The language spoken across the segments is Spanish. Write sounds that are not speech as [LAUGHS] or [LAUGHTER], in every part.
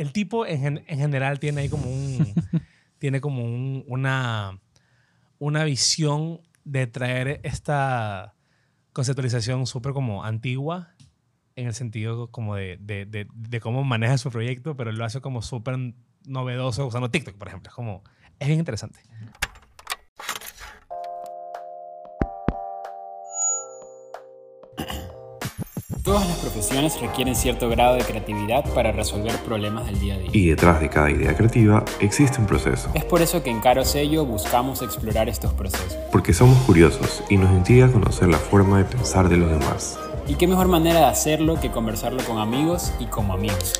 El tipo en, en general tiene ahí como un... [LAUGHS] tiene como un- una, una visión de traer esta conceptualización súper como antigua en el sentido como de, de, de, de cómo maneja su proyecto, pero lo hace como súper novedoso usando TikTok, por ejemplo. Es como... Es bien interesante. Todas las profesiones requieren cierto grado de creatividad para resolver problemas del día a día. Y detrás de cada idea creativa existe un proceso, Es por eso que en Caro Sello buscamos explorar estos procesos. porque somos curiosos y nos intriga conocer la forma de pensar de los demás. ¿Y qué mejor manera de hacerlo que conversarlo con amigos y como amigos?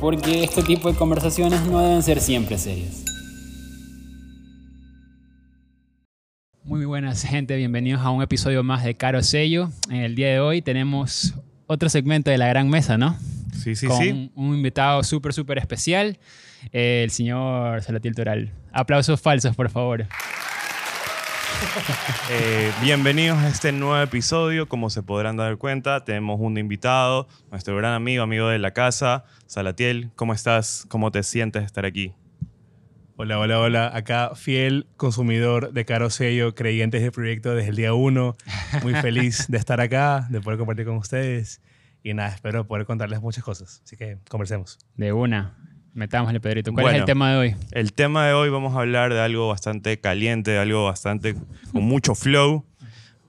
Porque este tipo de conversaciones no deben ser siempre serias. Muy buenas gente, bienvenidos a un episodio más de Caro Sello. En el día de hoy tenemos otro segmento de la gran mesa, ¿no? Sí, sí, con sí. un invitado súper, súper especial, el señor Salatiel Toral. Aplausos falsos, por favor. Eh, bienvenidos a este nuevo episodio. Como se podrán dar cuenta, tenemos un invitado, nuestro gran amigo, amigo de la casa, Salatiel. ¿Cómo estás? ¿Cómo te sientes de estar aquí? Hola, hola, hola. Acá fiel consumidor de Caro Sello, creyentes del proyecto desde el día uno. Muy feliz de estar acá, de poder compartir con ustedes. Y nada, espero poder contarles muchas cosas. Así que conversemos. De una. Metámosle, Pedrito. ¿Cuál es el Bueno. tema de hoy? El tema de hoy vamos a hablar de algo bastante caliente, de algo bastante con mucho flow.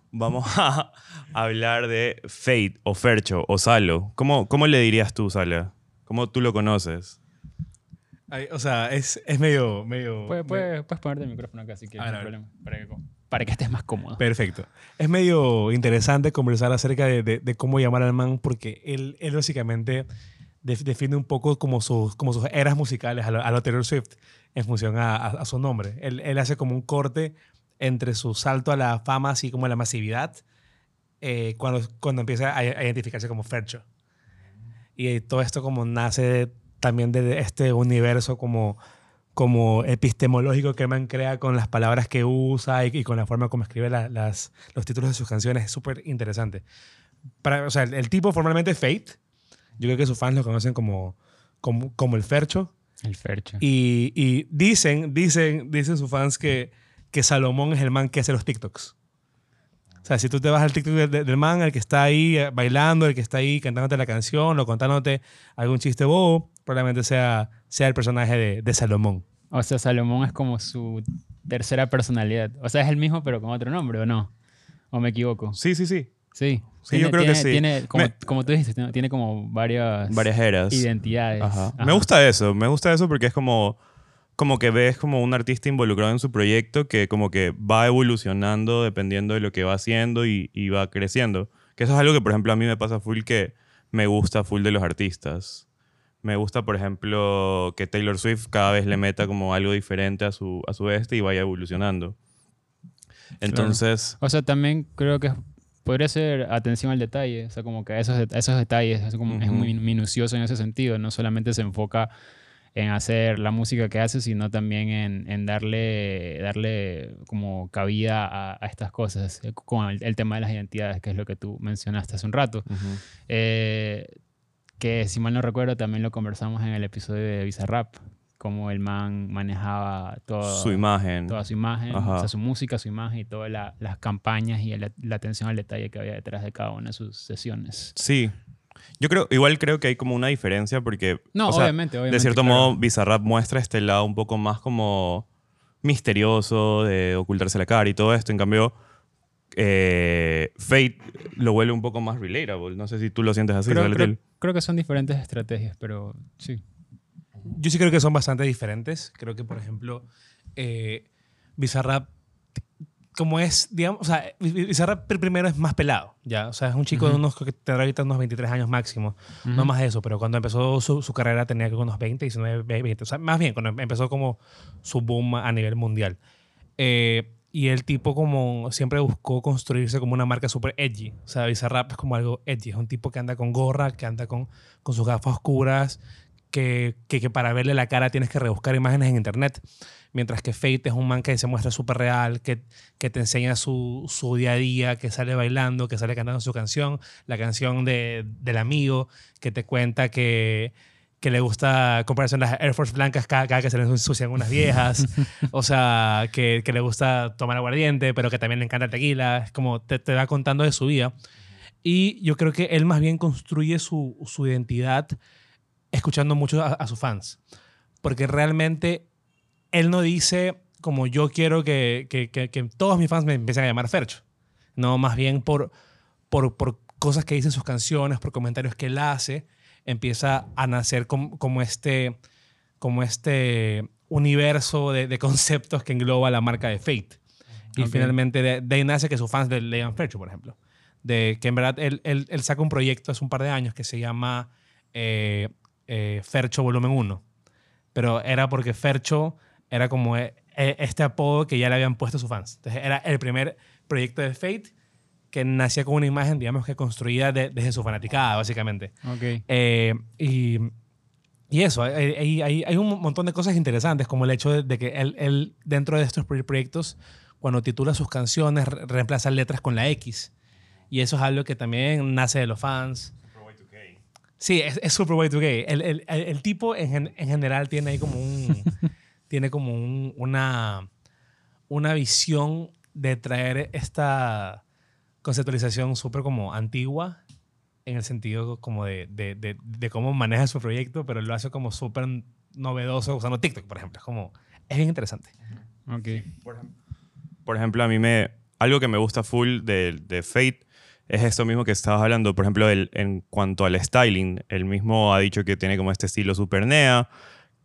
Vamos a [LAUGHS] hablar de Fate o Fercho o Salo. ¿Cómo, cómo le dirías tú, Sala? ¿Cómo tú lo conoces? Ay, o sea, es, es medio... medio Puedes, puedes- puedes ponerte el micrófono acá si quieres, A no hay problema. Para que, para que estés más cómodo. Perfecto. Es medio interesante conversar acerca de, de- de cómo llamar al man porque él, él básicamente de- define un poco como sus, como sus eras musicales a lo, a lo Taylor Swift en función a, a- a su nombre. Él, él hace como un corte entre su salto a la fama, así como a la masividad, eh, cuando, cuando empieza a, a identificarse como Fercho. Y todo esto como nace también de este universo como, como epistemológico que man crea con las palabras que usa y, y con la forma como escribe la- las, los títulos de sus canciones. Es súper interesante. Para, o sea, el, el tipo formalmente es Fate. Yo creo que sus fans lo conocen como, como, como el Fercho. El Fercho. Y, y dicen, dicen, dicen sus fans que, que Salomón es el man que hace los TikToks. O sea, si tú te vas al TikTok del, del man, el que está ahí eh, bailando, el que está ahí cantándote la canción o contándote algún chiste bobo, probablemente sea, sea el personaje de, de Salomón. O sea, Salomón es como su tercera personalidad. O sea, es el mismo, pero con otro nombre, ¿o no? ¿O me equivoco? Sí, sí, sí. Sí. Sí, yo creo que tiene- sí. Tiene, como, Me- como tú dijiste, tiene- tiene como varias, Varias eras. identidades. Ajá. Ajá. Me gusta eso, me gusta eso porque es como, como que ves como un artista involucrado en su proyecto que como que va evolucionando dependiendo de lo que va haciendo y, y va creciendo. Que eso es algo que, por ejemplo, a mí me pasa full que me gusta full de los artistas. Me gusta, por ejemplo, que Taylor Swift cada vez le meta como algo diferente a su, a su este y vaya evolucionando. Entonces, O sea, también creo que podría ser atención al detalle. O sea, como que a esos, a esos detalles es, como, es muy minucioso en ese sentido. No solamente se enfoca en hacer la música que hace, sino también en, en darle, darle como cabida a, a estas cosas. eh, Con el, el tema de las identidades, que es lo que tú mencionaste hace un rato. Eh, que si mal no recuerdo también lo conversamos en el episodio de Bizarrap, cómo el man manejaba todo, su imagen. toda su imagen, o sea, su música, su imagen y todas la- las campañas y la, la atención al detalle que había detrás de cada una de sus sesiones. Sí. Yo creo, igual creo que hay como una diferencia porque... No, o sea, obviamente, obviamente. de cierto claro. modo, Bizarrap muestra este lado un poco más como misterioso, de ocultarse la cara y todo esto. En cambio, eh, Fate lo vuelve un poco más relatable. No sé si tú lo sientes así, Creo, creo- creo que son diferentes estrategias, pero sí. Yo sí creo que son bastante diferentes. Creo que, por ejemplo, eh, Bizarrap, como es, digamos, o sea, Biz- Bizarrap pr- primero es más pelado, ¿ya? O sea, es un chico de Ujú. unos, creo que tendrá ahorita unos 23 años máximo. No Ujú. más de eso, pero cuando empezó su, su carrera tenía que unos 20, 19, 20. O sea, más bien, cuando empezó como su boom a nivel mundial. Eh, y el tipo como siempre buscó construirse como una marca súper edgy. O sea, Bizarrap es como algo edgy. Es un tipo que anda con gorra, que anda con, con sus gafas oscuras, que, que, para verle la cara tienes que rebuscar imágenes en internet. Mientras que Fate es un man que se muestra súper real, que, que te enseña su, su día a día, que sale bailando, que sale cantando su canción, la canción de, del amigo, que te cuenta que, que le gusta comprarse unas Air Force blancas cada, cada que se le ensucian unas viejas, [LAUGHS] o sea, que, que le gusta tomar aguardiente, pero que también le encanta el tequila, es como te, te va contando de su vida. Y yo creo que él más bien construye su, su identidad escuchando mucho a, a sus fans, porque realmente él no dice como yo quiero que, que, que, que todos mis fans me empiecen a llamar Fercho, no, más bien por, por, por cosas que dicen sus canciones, por comentarios que él hace, empieza a nacer como, como este, como este universo de, de conceptos que engloba la marca de Fate. Y finalmente de, de ahí nace que sus fans le lean Fercho, por ejemplo. De que en verdad él, él, él saca un proyecto hace un par de años que se llama eh, eh, Fercho Volumen 1. Pero era porque Fercho era como eh, este apodo que ya le habían puesto sus fans. Entonces era el primer proyecto de Fate que nacía con una imagen, digamos que construida de- desde su fanaticada, básicamente. Ok. Eh, y, y eso, hay, hay- hay- un montón de cosas interesantes, como el hecho de, de que él, él, dentro de estos pro- proyectos, cuando titula sus canciones, re- reemplaza letras con la X. Y eso es algo que también nace de los fans. Sí, es, es super way to gay. El, el- el- el tipo en, en general tiene ahí como un... [LAUGHS] tiene como un- una, una visión de traer esta conceptualización súper como antigua en el sentido como de, de, de, de cómo maneja su proyecto, pero lo hace como súper novedoso usando TikTok, por ejemplo. Es como... Es bien interesante. Ok. Por ejemplo, a mí me... Algo que me gusta full de, de Fate es esto mismo que estabas hablando. Por ejemplo, el- en cuanto al styling, él mismo ha dicho que tiene como este estilo super nea,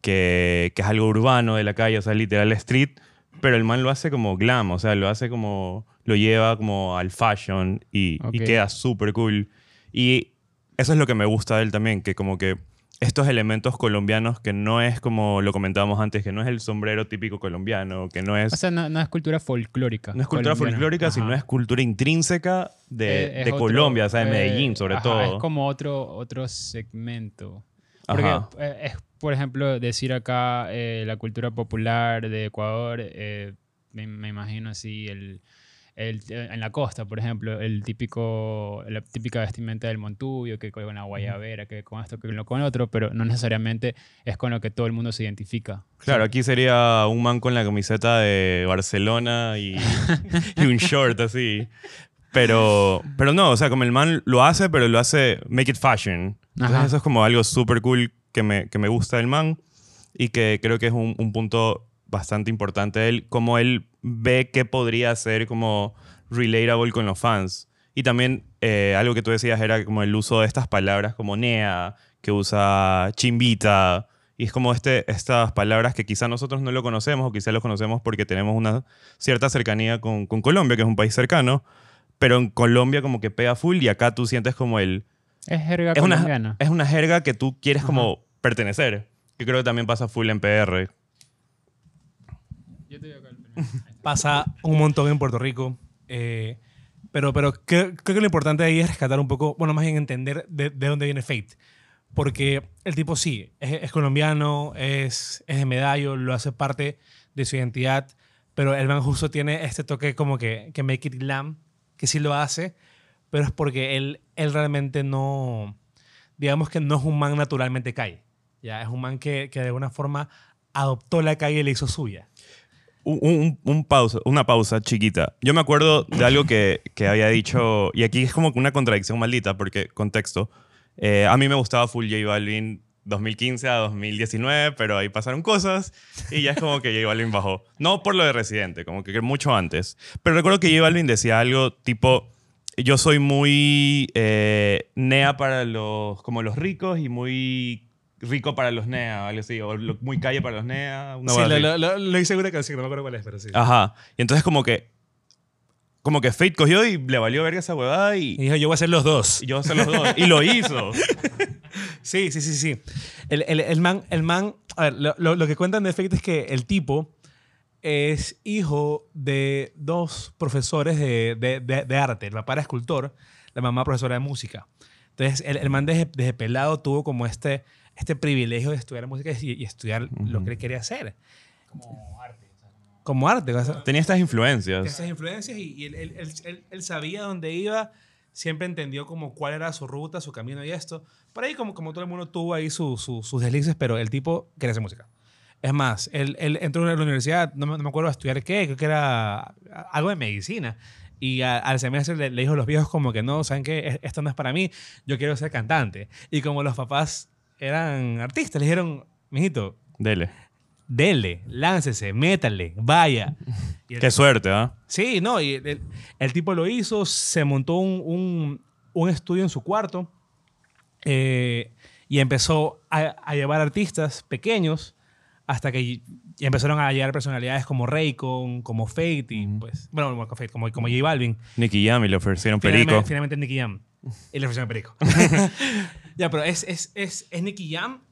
que, que es algo urbano de la calle, o sea, literal street, pero el man lo hace como glam, o sea, lo hace como... Lo lleva como al fashion y, y Ok. queda súper cool. Y eso es lo que me gusta de él también, que como que estos elementos colombianos que no es como lo comentábamos antes, que no es el sombrero típico colombiano, que no es... O sea, no, no es cultura folclórica. No es cultura colombiana. folclórica, sino Ajá. es cultura intrínseca de, Es- es de otro, Colombia, o sea, de eh, Medellín sobre ajá, todo. Es como otro, otro segmento. Porque Ajá. eh, es, por ejemplo, decir acá eh, la cultura popular de Ecuador, eh, me, me imagino así, el, el- eh, en la costa, por ejemplo, el típico, la típica vestimenta del Montubio, que con la guayabera, que con esto, que con lo otro, pero no necesariamente es con lo que todo el mundo se identifica. Claro, aquí sería un man con la camiseta de Barcelona y, [LAUGHS] y un short así. Pero, pero no, o sea, como el man lo hace, pero lo hace make it fashion. Entonces Ajá. eso es como algo súper cool que me, que me gusta del man y que creo que es un, un punto bastante importante de él, como él ve que podría ser como relatable con los fans. Y también eh, algo que tú decías era como el uso de estas palabras como nea, que usa chimbita, y es como este, estas palabras que quizá nosotros no lo conocemos o quizá lo conocemos porque tenemos una cierta cercanía con, con Colombia, que es un país cercano, pero en Colombia como que pega full y acá tú sientes como el... Es jerga Es una, es una jerga que tú quieres como pertenecer, que creo que también pasa full en PR. [LAUGHS] Pasa un montón en Puerto Rico. eh, pero pero creo, creo que lo importante ahí es rescatar un poco, bueno, más bien entender de, de dónde viene Fate. Porque el tipo sí, es, es colombiano, es, es de Medallo, lo hace parte de su identidad, pero el man justo tiene este toque como que, que make it glam, que sí lo hace, pero es porque él, él realmente no, digamos que no es un man naturalmente calle. Ya, es un man que, que de alguna forma adoptó la calle y le hizo suya. Un, un- un pausa, una pausa chiquita. Yo me acuerdo de algo que, que había dicho, y aquí es como una contradicción maldita, porque contexto. eh, a mí me gustaba full J Balvin 2015 a 2019, pero ahí pasaron cosas y ya es como que J Balvin bajó. No por lo de Residente, como que mucho antes. Pero recuerdo que J Balvin decía algo tipo, yo soy muy eh, nea para los, como los ricos y muy rico para los nea, algo así, o lo- muy calle para los nea. Una sí, lo, lo, lo, lo hice una canción, no me acuerdo cuál es, pero sí. Ajá. Y entonces como que como que Fate cogió y le valió verga esa huevada y, Y dijo, yo voy a hacer los dos. y yo hacer los dos. Y lo hizo. [LAUGHS] Sí, sí, sí, sí. El, el, el man, el man, a ver, lo, que cuentan de efecto es que el tipo es hijo de dos profesores de, de, de, de arte. El papá era escultor, la mamá profesora de música. Entonces, el, el man desde, desde pelado tuvo como este, este privilegio de estudiar música y, y estudiar lo que él quería hacer. Como arte. Como arte. o sea, Tenía estas influencias. esas influencias y, y él, él- él- él- él sabía dónde iba siempre entendió como cuál era su ruta, su camino y esto. Por ahí como, como todo el mundo tuvo ahí su- su- sus deslices, pero el tipo quería hacer música. Es más, él, él entró a la universidad, no me, no me acuerdo a estudiar qué, creo que era algo de medicina. Y a- al semestre le, le dijo a los viejos como que no, ¿saben qué? Es- Esto no es para mí, yo quiero ser cantante. Y como los papás eran artistas, le dijeron, mijito, Dele. dele, láncese, métale, vaya. Y Qué suerte, ¿ah? Sí, no, y el, el tipo lo hizo, se montó un, un- un estudio en su cuarto eh, y empezó a, a llevar artistas pequeños hasta que empezaron a llegar personalidades como Raycon, como Fate y pues, bueno, como Fate, como, como J Balvin. Nicky Jam y le ofrecieron perico. finalmente Nicky Jam. Y le ofrecieron perico. [LAUGHS] ya, pero es, es, es, es Nicky Jam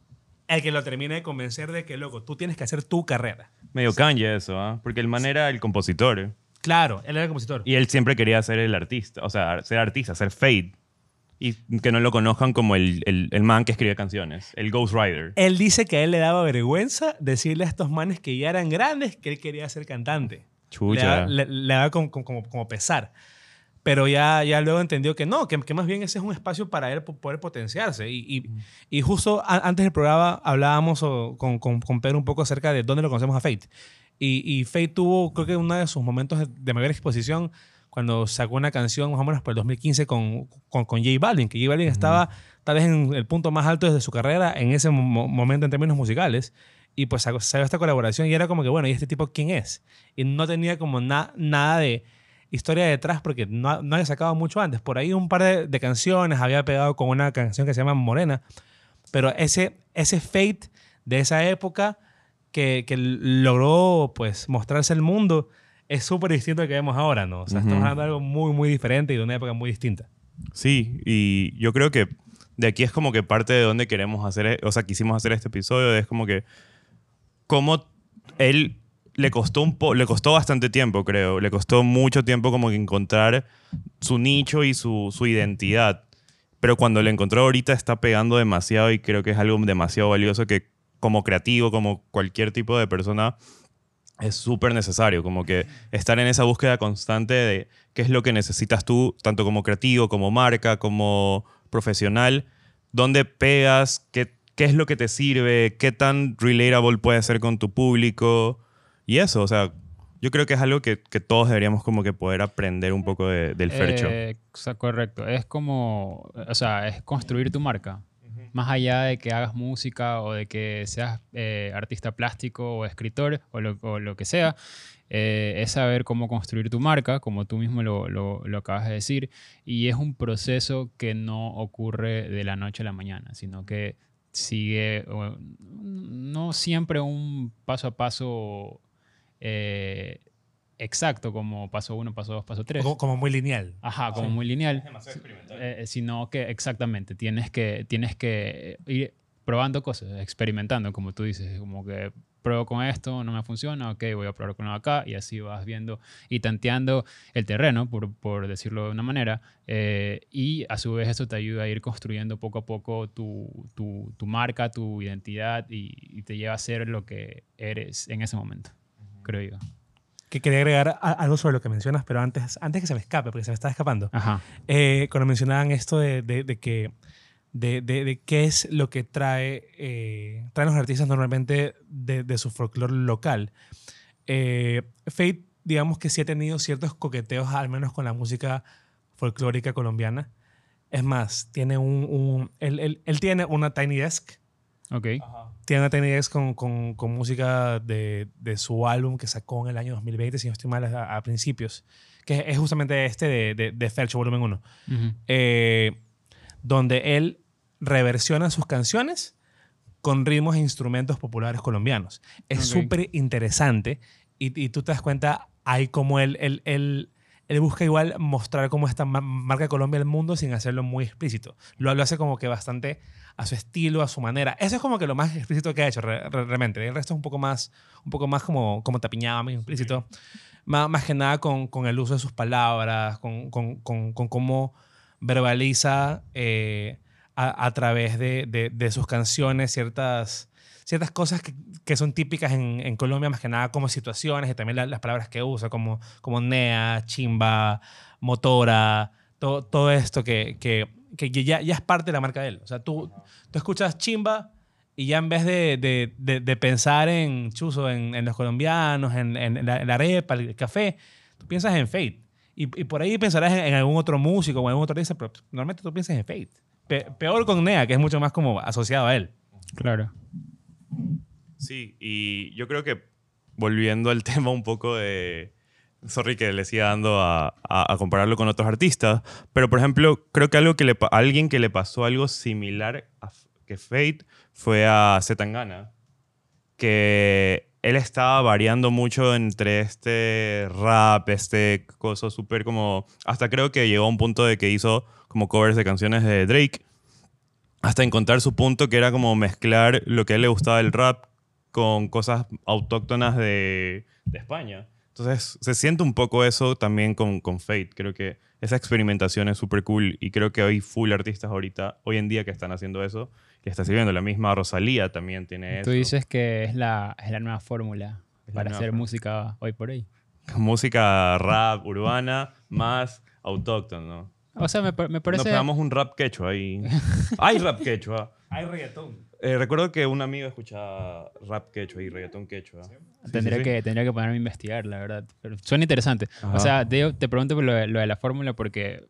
el que lo termina de convencer de que, loco, tú tienes que hacer tu carrera. Medio Kanye eso, ¿ah? Porque el man era el compositor. ¿eh? Claro, él era el compositor. Y él siempre quería ser el artista. O sea, ser artista, ser Fade. Y que no lo conozcan como el, el, el man que escribe canciones. El Ghost Rider. Él dice que a él le daba vergüenza decirle a estos manes que ya eran grandes que él quería ser cantante. Chucha. Le le- le da como, como, como pesar. Pero ya, ya luego entendió que no, que, que más bien ese es un espacio para él po- poder potenciarse. Y, y, y justo a- antes del programa hablábamos o, con, con, con Pedro un poco acerca de dónde lo conocemos a Fate. Y, y Fate tuvo, creo que uno de sus momentos de, de mayor exposición cuando sacó una canción más o menos por el 2015 con, con, con J Balvin, que J Balvin estaba tal vez en el punto más alto de su carrera en ese mo- momento en términos musicales. Y pues sacó, sacó esta colaboración y era como que, bueno, ¿y este tipo quién es? Y no tenía como na- nada de historia detrás porque no, no había sacado mucho antes. Por ahí un par de, de canciones había pegado con una canción que se llama Morena. Pero ese, ese Fate de esa época que, que logró pues mostrarse al mundo es súper distinto al que vemos ahora, ¿no? O sea, estamos hablando de algo muy, muy diferente y de una época muy distinta. Sí, y yo creo que de aquí es como que parte de donde queremos hacer, e- o sea, quisimos hacer este episodio, es como que cómo él le costó un po le costó bastante tiempo, creo, le costó mucho tiempo como que encontrar su nicho y su, su identidad. Pero cuando lo encontró ahorita está pegando demasiado y creo que es algo demasiado valioso que como creativo, como cualquier tipo de persona, es súper necesario, como que estar en esa búsqueda constante de qué es lo que necesitas tú, tanto como creativo, como marca, como profesional, dónde pegas, qué, qué es lo que te sirve, qué tan relatable puede ser con tu público y eso, o sea, yo creo que es algo que, que todos deberíamos como que poder aprender un poco de- del Fercho. Eh, correcto. Es como, o sea, es construir tu marca. Más allá de que hagas música o de que seas eh, artista plástico o escritor o lo, que sea, eh, es saber cómo construir tu marca, como tú mismo lo, lo- acabas de decir. Y es un proceso que no ocurre de la noche a la mañana, sino que sigue, no siempre un paso a paso eh, exacto, como paso uno, paso dos, paso tres. Como, como muy lineal. Ajá, como muy lineal. Eh, sino que exactamente, tienes que, tienes que ir probando cosas, experimentando, como tú dices, como que pruebo con esto, no me funciona, ok, voy a probar con acá, y así vas viendo y tanteando el terreno, por, por decirlo de una manera, eh, y a su vez esto te ayuda a ir construyendo poco a poco tu, tu, tu marca, tu identidad, y, y te lleva a ser lo que eres en ese momento, creo yo. Que quería agregar a- algo sobre lo que mencionas, pero antes, antes que se me escape, porque se me está escapando. Ajá. Eh, cuando mencionaban esto de, de- de que de, de- de qué es lo que trae eh, traen los artistas normalmente de, de su folclore local. Eh, Fate, digamos que sí ha tenido ciertos coqueteos, al menos con la música folclórica colombiana. Es más, tiene un, un- él, él- él tiene una Tiny Desk. Ok. Tiene una Desk con, con- con música de, de su álbum que sacó en el año 2020, si no estoy mal, a, a principios. Que es justamente este de, de, de Fercho, volumen 1 Ujú. eh, donde él reversiona sus canciones con ritmos e instrumentos populares colombianos. Es Ok. súper interesante y, y tú te das cuenta ahí como él, él, él, él busca igual mostrar cómo esta ma- marca Colombia al mundo sin hacerlo muy explícito. Lo, lo hace como que bastante a su estilo, a su manera. Eso es como que lo más explícito que ha hecho re- re- realmente. El resto es un poco más, un poco más como, como tapiñado, más implícito. Má- Más, que nada con, con el uso de sus palabras, con, con, con, con cómo verbaliza eh, a, a través de, de- de sus canciones ciertas, ciertas cosas que, que son típicas en, en Colombia, más que nada como situaciones y también la- las palabras que usa, como, como nea, chimba, motora, todo, todo esto que, que, que ya, ya es parte de la marca de él. O sea, tú, tú escuchas Chimba y ya en vez de, de, de, de pensar en Chuzo, en, en los colombianos, en, en la, en la arepa, el café, tú piensas en Fate. Y, y por ahí pensarás en, en algún otro músico o en algún otro artista, pero normalmente tú piensas en Fate. Pe- peor con Nea, que es mucho más como asociado a él. Claro. Sí, y yo creo que volviendo al [LAUGHS] tema un poco de... Sorry que le siga dando a, a- a compararlo con otros artistas, pero por ejemplo, creo que algo que le, alguien que le pasó algo similar a que Fate fue a Zetangana, que él estaba variando mucho entre este rap, este coso súper como... Hasta creo que llegó a un punto de que hizo como covers de canciones de Drake, hasta encontrar su punto que era como mezclar lo que a él le gustaba del rap con cosas autóctonas de, de España. Entonces se siente un poco eso también con, con Fate. Creo que esa experimentación es súper cool y creo que hay full artistas ahorita, hoy en día, que están haciendo eso, que está sirviendo. La misma Rosalía también tiene eso. Tú dices que es la, es la nueva fórmula Es para nueva hacer fórmula. música hoy por hoy. [LAUGHS] Música rap urbana más autóctono. ¿no? O sea, me, me Nos parece... pegamos un rap quechua ahí. [LAUGHS] hay rap quechua. Hay reggaetón. Eh, recuerdo que un amigo escuchaba rap quechua y reggaetón quechua. Sí, tendría, sí, sí. Que, tendría que ponerme a investigar, la verdad. Pero suena interesante. Ajá. O sea, te, te pregunto por lo de, lo de la fórmula porque,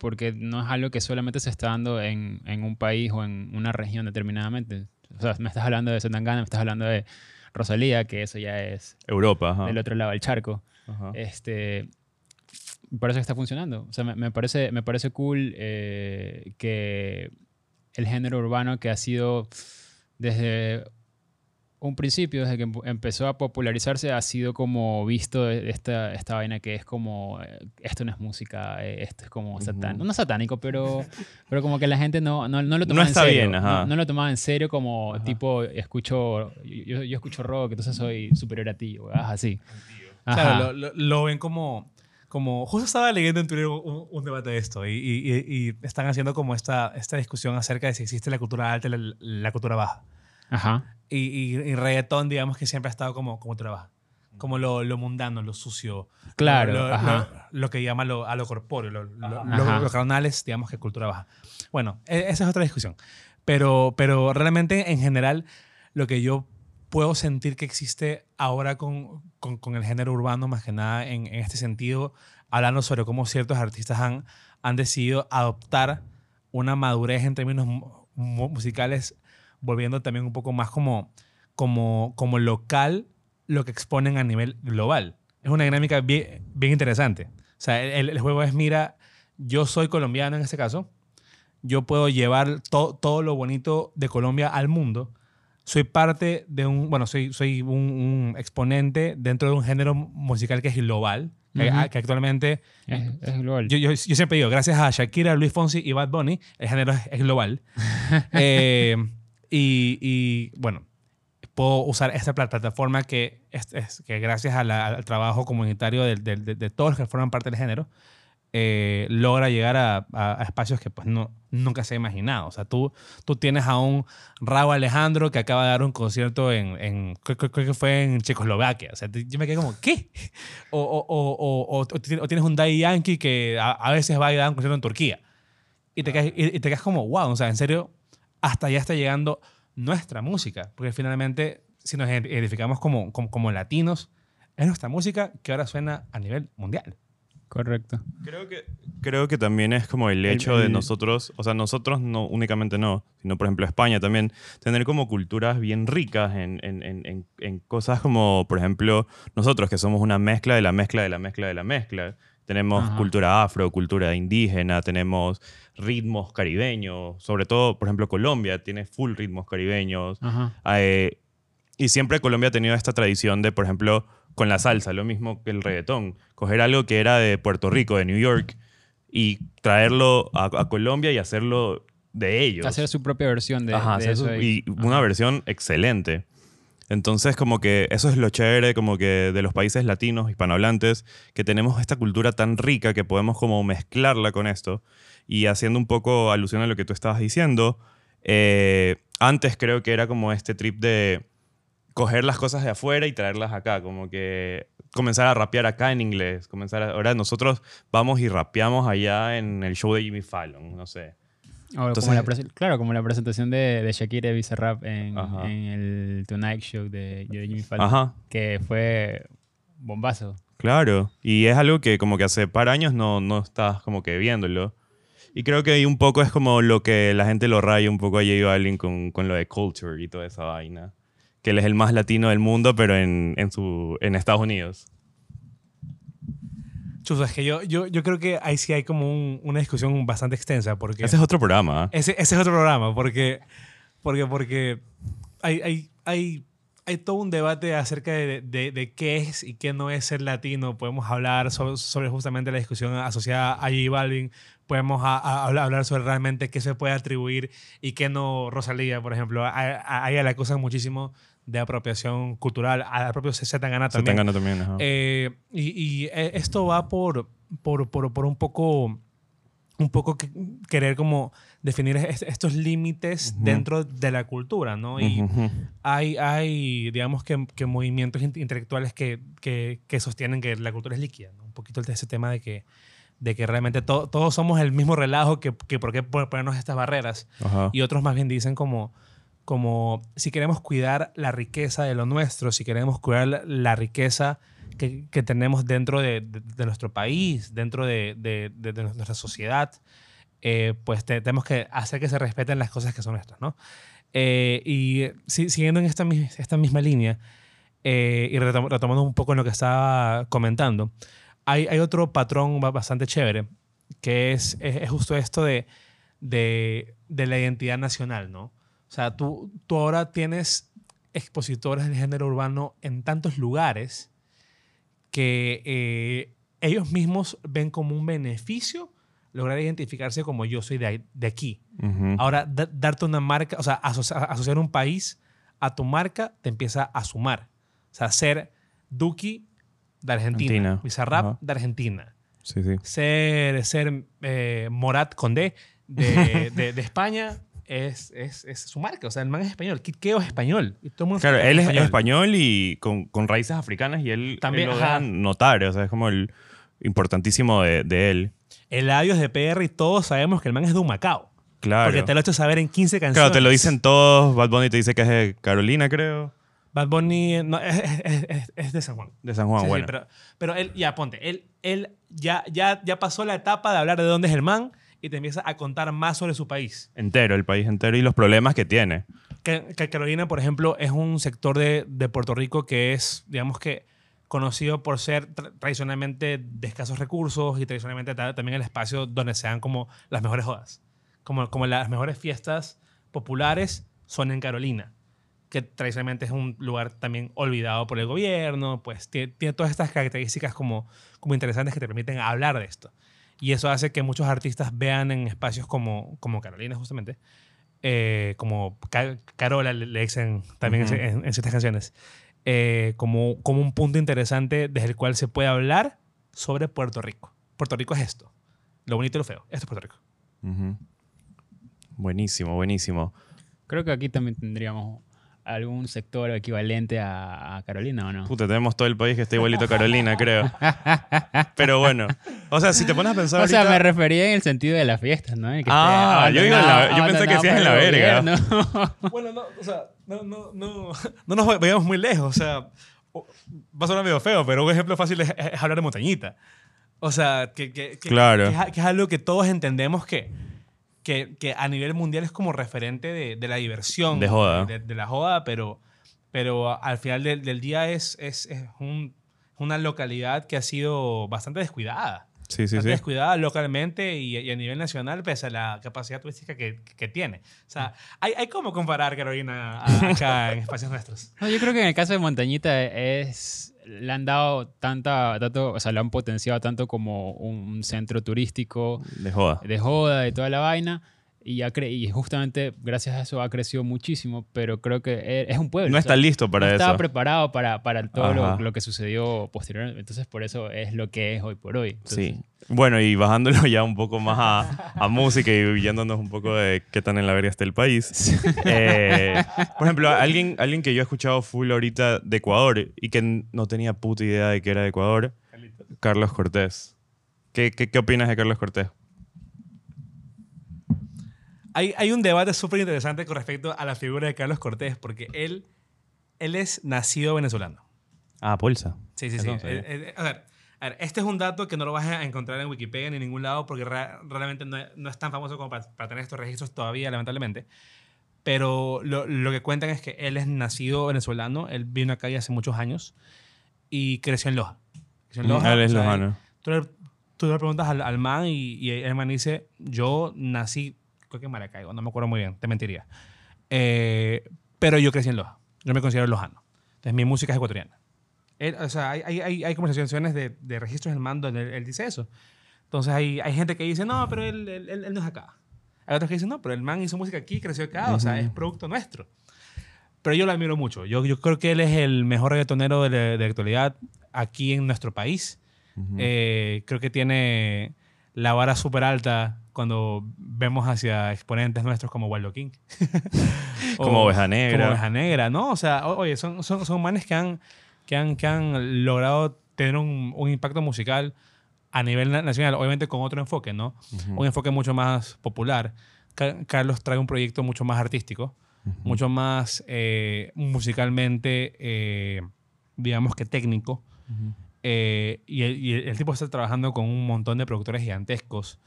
porque no es algo que solamente se está dando en, en un país o en una región determinadamente. O sea, me estás hablando de Zetangana, me estás hablando de Rosalía, que eso ya es Europa, ajá. del otro lado del charco. Ajá. Este, me parece que está funcionando. O sea, me, me parece, me parece cool eh, que el género urbano que ha sido desde un principio, desde que empe- empezó a popularizarse, ha sido como visto de- esta, esta vaina que es como, eh, esto no es música, eh, esto es como satánico. No satánico, pero, [LAUGHS] pero como que la gente no, no, no lo No tomaba está en serio. bien, ajá. No, no lo tomaba en serio como tipo, escucho, yo, yo escucho rock, entonces soy superior a ti, o así. Ajá. Claro, lo, lo- ven como, como... Justo estaba leyendo en Twitter un, un debate de esto y, y- y- y están haciendo como esta, esta discusión acerca de si existe la cultura alta y la, la cultura baja. Ajá. Y, y, y reggaetón, digamos que siempre ha estado como, como cultura baja. Como lo, lo mundano, lo sucio. Claro, Lo, lo- ajá. lo- lo que llama lo, a lo corpóreo, lo, lo- Ajá. lo- Ajá. los carnales, digamos que cultura baja. Bueno, e- esa es otra discusión. Pero, pero realmente, en general, lo que yo puedo sentir que existe ahora con, con, con el género urbano, más que nada en, en este sentido, hablando sobre cómo ciertos artistas han, han decidido adoptar una madurez en términos mu- mu- musicales, volviendo también un poco más como, como, como local lo que exponen a nivel global. Es una dinámica bien, bien interesante. O sea, el, el juego es, mira, yo soy colombiano en este caso, yo puedo llevar to- todo lo bonito de Colombia al mundo. Soy parte de un, bueno, soy, soy un, un exponente dentro de un género musical que es global, que, Ujú. que actualmente Es, es global. yo, yo, yo siempre digo, gracias a Shakira, Luis Fonsi y Bad Bunny, el género es, es global. [LAUGHS] Eh, y, y, bueno, puedo usar esta pla- plataforma que, es, es- que gracias a la- al trabajo comunitario de, de- de- de todos los que forman parte del género, eh, logra llegar a, a- a espacios que pues, no, nunca se ha imaginado. O sea, tú, tú tienes a un Raúl Alejandro que acaba de dar un concierto en, en creo, que fue en Checoslovaquia. O sea, yo me quedé como, ¿qué? [LAUGHS] O, o, o, o, o- o tienes- un Daddy Yankee que a, a veces va y da un concierto en Turquía. Y te, quedas, y, y te quedas como, wow, o sea, en serio, hasta allá está llegando nuestra música. Porque finalmente, si nos identificamos como, como, como latinos, es nuestra música que ahora suena a nivel mundial. Correcto. Creo que, creo que también es como el hecho de el- nosotros, o sea, nosotros no únicamente no, sino por ejemplo España también, tener como culturas bien ricas en, en- en- en- en cosas como, por ejemplo, nosotros que somos una mezcla de la mezcla de la mezcla de la mezcla. Tenemos Ajá. cultura afro, cultura indígena, tenemos ritmos caribeños, sobre todo, por ejemplo, Colombia tiene full ritmos caribeños. Eh, y siempre Colombia ha tenido esta tradición de, por ejemplo, con la salsa, lo mismo que el reggaetón. Coger algo que era de Puerto Rico, de New York, y traerlo a, a Colombia y hacerlo de ellos. Hacer su propia versión de, Ajá, de hacer eso. su- y- una versión excelente. Entonces, como que eso es lo chévere, como que de los países latinos, hispanohablantes, que tenemos esta cultura tan rica que podemos como mezclarla con esto. Y haciendo un poco alusión a lo que tú estabas diciendo, eh, antes creo que era como este trip de, coger las cosas de afuera y traerlas acá, como que comenzar a rapear acá en inglés, comenzar a- ahora nosotros vamos y rapeamos allá en el show de Jimmy Fallon, no sé. O Entonces- como la prese- claro, como la presentación de, de Shakira y Bizarrap en, el Tonight Show de, de Jimmy Fallon. Ajá, Que fue bombazo. claro. Y es algo que como que hace par años no, no estás como que viéndolo. Y creo que ahí un poco es como lo que la gente lo raya un poco a J Balvin con, con lo de culture y toda esa vaina. Que él es el más latino del mundo, pero en, en, su, en Estados Unidos. Chuzo, es que yo, yo, yo creo que ahí sí hay como un- una discusión bastante extensa porque... Ese es otro programa. ¿ah? Ese, ese es otro programa, porque, porque, porque hay, hay, hay, hay todo un debate acerca de, de- de qué es y qué no es ser latino. Podemos hablar sobre, sobre justamente la discusión asociada a J Balvin. Podemos a- a- hablar, sobre realmente qué se puede atribuir y qué no Rosalía, por ejemplo. A, ella la acusan muchísimo de apropiación cultural. A propio Zetangana también. te gana también. ajá. Eh, y, y, eh, esto va por, por, por, por un poco un poco que- querer como definir est- estos límites Ujú. dentro de la cultura, ¿no? Y Ujú. hay, hay, digamos que, que movimientos int- intelectuales que, que, que sostienen que la cultura es líquida, ¿no? Un poquito ese tema de que, de que realmente to- todos somos el mismo relajo, que, que por qué pon- ponernos estas barreras. Ajá. Y otros más bien dicen como, como si queremos cuidar la riqueza de lo nuestro, si queremos cuidar la, riqueza que, que tenemos dentro de, de- de nuestro país, dentro de, de- de- nuestra sociedad, eh, pues te- tenemos que hacer que se respeten las cosas que son nuestras, ¿no? Eh, y si- siguiendo en esta, esta misma línea eh, y retom- retomando un poco en lo que estaba comentando, hay, hay otro patrón ba- bastante chévere, que es, es, es justo esto de, de, de la identidad nacional, ¿no? O sea, tú, tú ahora tienes expositores del género urbano en tantos lugares que eh, ellos mismos ven como un beneficio lograr identificarse como yo soy de, de aquí. Ujú. Ahora, da- darte una marca, o sea, asocia- asociar un país a tu marca te empieza a sumar. O sea, ser Duki de Argentina, Argentina. Bizarrap Ajá. de Argentina, Sí, sí. ser, ser eh, Morat Condé de, de, [LAUGHS] de España es, es, es su marca. O sea, el man es español. Kid Keo es español. Y todo el mundo Claro, él es español, y con, con raíces africanas y él También, él lo dejan notar, o sea, es como el importantísimo de, de él. El labios de PR y todos sabemos que el man es de un Macao. Claro. Porque te lo he hecho saber en 15 canciones. Claro, te lo dicen todos. Bad Bunny te dice que es de Carolina, creo. Bad Bunny no, es, es- es- de San Juan. De San Juan, Sí, sí, bueno. pero, pero él, ya ponte, él, él ya, ya, ya pasó la etapa de hablar de dónde es el man y te empieza a contar más sobre su país. Entero, el país entero y los problemas que tiene. Que, que Carolina, por ejemplo, es un sector de, de Puerto Rico que es, digamos que, conocido por ser tra- tradicionalmente de escasos recursos y tradicionalmente ta- también el espacio donde se dan como las mejores jodas. Como, como las mejores fiestas populares son en Carolina, que tradicionalmente es un lugar también olvidado por el gobierno, pues tie- tiene, todas estas características como, como interesantes que te permiten hablar de esto. Y eso hace que muchos artistas vean en espacios como, como Carolina, justamente, eh, como Ca- Carola le, le dicen también en- Ujú. en, en ciertas canciones, eh, como, como un punto interesante desde el cual se puede hablar sobre Puerto Rico. Puerto Rico es esto. Lo bonito y lo feo. Esto es Puerto Rico. Ujú. Buenísimo, buenísimo. Creo que aquí también tendríamos algún sector equivalente a, a Carolina, ¿o no? Puta, tenemos todo el país que está igualito a Carolina, creo. Pero bueno. O sea, si te pones a pensar O sea, me refería en el sentido de las fiestas, ¿no? Que Ah, esté yo iba en la- yo pensé que decías en la verga. gobierno. [LAUGHS] Bueno, no, o sea, no, no, no, no nos vayamos muy lejos. O sea, va a sonar medio feo, pero un ejemplo fácil es, es hablar de montañita. O sea, que, que, que- Claro. que es, que es algo que todos entendemos que, que, que a nivel mundial es como referente de, de la diversión. De joda. De, de la joda, pero, pero al final del, del día es, es, es un- una localidad que ha sido bastante descuidada. Sí, sí, bastante sí. descuidada localmente y, y a nivel nacional, pese a la capacidad turística que, que tiene. O sea, hay, hay cómo comparar Carolina a- acá en [LAUGHS] espacios nuestros. No, yo creo que en el caso de Montañita es le han dado tanta, tanto, o sea, lo han potenciado tanto como un centro turístico De joda. de joda y toda la vaina. Y, ha cre- y justamente gracias a eso ha crecido muchísimo, pero creo que e- es un pueblo. No o está sea, listo para no eso. estaba preparado para, para todo lo, lo que sucedió posteriormente. Entonces, por eso es lo que es hoy por hoy. Entonces, Sí. Bueno, y bajándolo [LAUGHS] ya un poco más a, a [LAUGHS] música y yéndonos un poco de qué tan en la verga está el país. [LAUGHS] Eh, por ejemplo, alguien, alguien que yo he escuchado full ahorita de Ecuador y que no tenía puta idea de que era de Ecuador, Carlos Cortés. ¿Qué, qué, qué opinas de Carlos Cortés? Hay, hay un debate súper interesante con respecto a la figura de Carlos Cortés, porque él, él es nacido venezolano. Ah, Bolsa. Sí, sí, sí. Eh, eh, a, ver, a ver, este es un dato que no lo vas a encontrar en Wikipedia ni en ningún lado porque realmente no, no es tan famoso como para, para tener estos registros todavía, lamentablemente. Pero lo, lo que cuentan es que él es nacido venezolano, él vino acá ya hace muchos años y creció en Loja. Creció en Mm, Loja, él es lojano. Tú le, tú le preguntas al, al man y, y el man dice, yo nací, creo que en Maracaibo, no me acuerdo muy bien, te mentiría. Eh, pero yo crecí en Loja, yo me considero lojano. Entonces mi música es ecuatoriana. Él- o sea, hay, hay, hay, conversaciones de, de registros del mando donde él, él dice eso. Entonces hay, hay gente que dice, no, pero él, él, no es acá. Hay otros que dicen, no, pero el man hizo música aquí, creció acá, o sea, es producto nuestro. Pero yo lo admiro mucho. Yo, yo creo que él es el mejor reggaetonero de la, de la actualidad aquí en nuestro país. Eh, creo que tiene la vara súper alta cuando vemos hacia exponentes nuestros como Waldo King. [LAUGHS] O Como Oveja Negra. Como Oveja Negra, ¿no? O sea, oye, son, son, son manes que han, que, han, que han logrado tener un, un impacto musical a nivel na- nacional, obviamente con otro enfoque, ¿no? Un enfoque mucho más popular. Ca- Carlos trae un proyecto mucho más artístico, mucho más eh, musicalmente, eh, digamos que técnico. Eh, y, el, y el tipo está trabajando con un montón de productores gigantescos.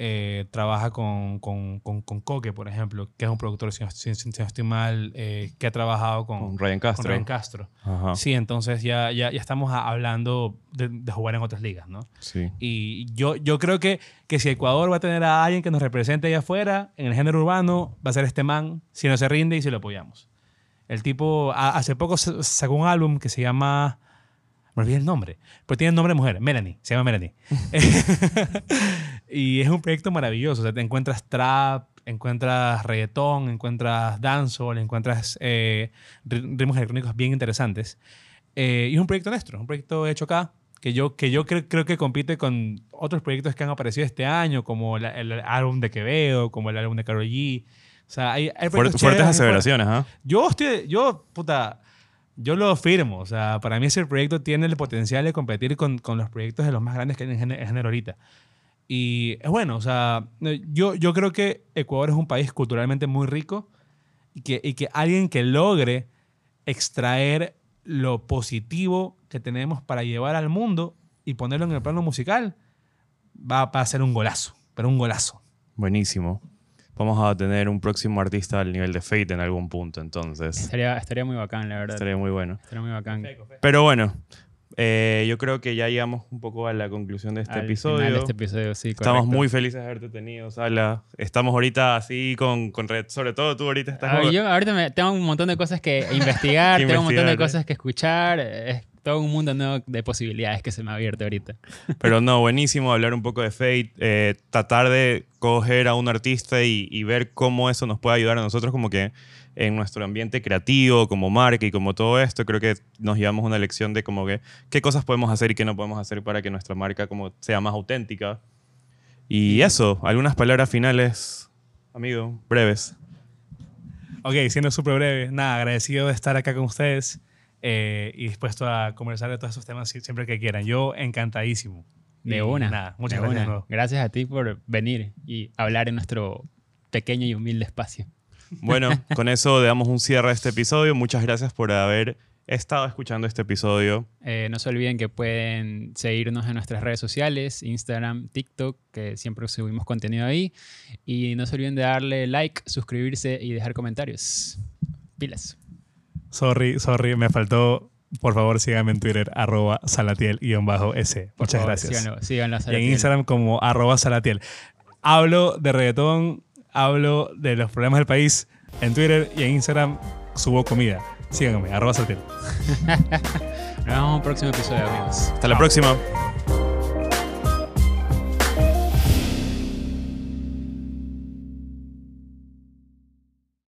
Eh, trabaja con, con, con, con Coque, por ejemplo, que es un productor, si no, si- si no estoy mal, eh, que ha trabajado con, Ryan Castro. Ryan Castro. Ajá. Sí, entonces ya, ya, ya estamos a- hablando de, de jugar en otras ligas, ¿no? Sí. Y yo, yo creo que, que si Ecuador va a tener a alguien que nos represente allá afuera, en el género urbano, va a ser este man, si no se rinde y si lo apoyamos. El tipo, a- hace poco sa- sacó un álbum que se llama, me olvidé el nombre, pero tiene el nombre de mujer, Melanie, se llama Melanie. [LAUGHS] [LAUGHS] y es un proyecto maravilloso, o sea, te encuentras trap, encuentras reggaetón, encuentras dancehall, encuentras eh, ri- ritmos electrónicos bien interesantes. Eh, y es un proyecto nuestro, un proyecto hecho acá, que yo, que yo cre- creo que compite con otros proyectos que han aparecido este año, como la- el, álbum de Quevedo, como el álbum de Karol G. O sea, hay, hay Fuert- proyectos fuertes aseveraciones, ¿ah? Yo estoy, yo, puta, yo lo firmo. O sea, para mí ese proyecto tiene el potencial de competir con, con los proyectos de los más grandes que hay en género ahorita. Y es bueno, o sea, yo, yo creo que Ecuador es un país culturalmente muy rico y que, y que alguien que logre extraer lo positivo que tenemos para llevar al mundo y ponerlo en el plano musical, va, va a ser un golazo, pero un golazo. Buenísimo. Vamos a tener un próximo artista al nivel de Fate en algún punto, entonces. Estaría, estaría muy bacán, la verdad. Estaría muy bueno. Estaría muy bacán. Pero bueno, eh, yo creo que ya llegamos un poco a la conclusión de este Al episodio. final de este episodio, sí, Estamos correcto. muy felices de haberte tenido, Sala. Estamos ahorita así con, con red, sobre todo tú ahorita estás... Ah, yo ahorita me- tengo un montón de cosas que [LAUGHS] investigar, tengo un montón de ¿eh? cosas que escuchar. Es todo un mundo nuevo de posibilidades que se me ha abierto ahorita. [LAUGHS] Pero no, buenísimo hablar un poco de Fate, eh, tratar de coger a un artista y, y ver cómo eso nos puede ayudar a nosotros como que en nuestro ambiente creativo, como marca y como todo esto, creo que nos llevamos una lección de como que qué cosas podemos hacer y qué no podemos hacer para que nuestra marca como sea más auténtica. Y eso, algunas palabras finales, amigo, breves. Ok, siendo súper breve, nada, agradecido de estar acá con ustedes eh, y dispuesto a conversar de todos esos temas si- siempre que quieran. Yo encantadísimo. De Y una. Nada, muchas de gracias. una. Gracias a ti por venir y hablar en nuestro pequeño y humilde espacio. Bueno, [LAUGHS] con eso damos un cierre a este episodio. Muchas gracias por haber estado escuchando este episodio. Eh, no se olviden que pueden seguirnos en nuestras redes sociales, Instagram, TikTok, que siempre subimos contenido ahí. Y no se olviden de darle like, suscribirse y dejar comentarios. Pilas. Sorry, sorry, me faltó. Por favor, síganme en Twitter, arroba salatiel-s. Muchas favor, gracias. Síganlo, síganlo a Y en. Instagram como arroba salatiel. Hablo de reggaetón, hablo de los problemas del país en Twitter y en Instagram subo comida. Síganme, arroba salatiel. [LAUGHS] Nos vemos en un próximo episodio, amigos. Hasta la próxima.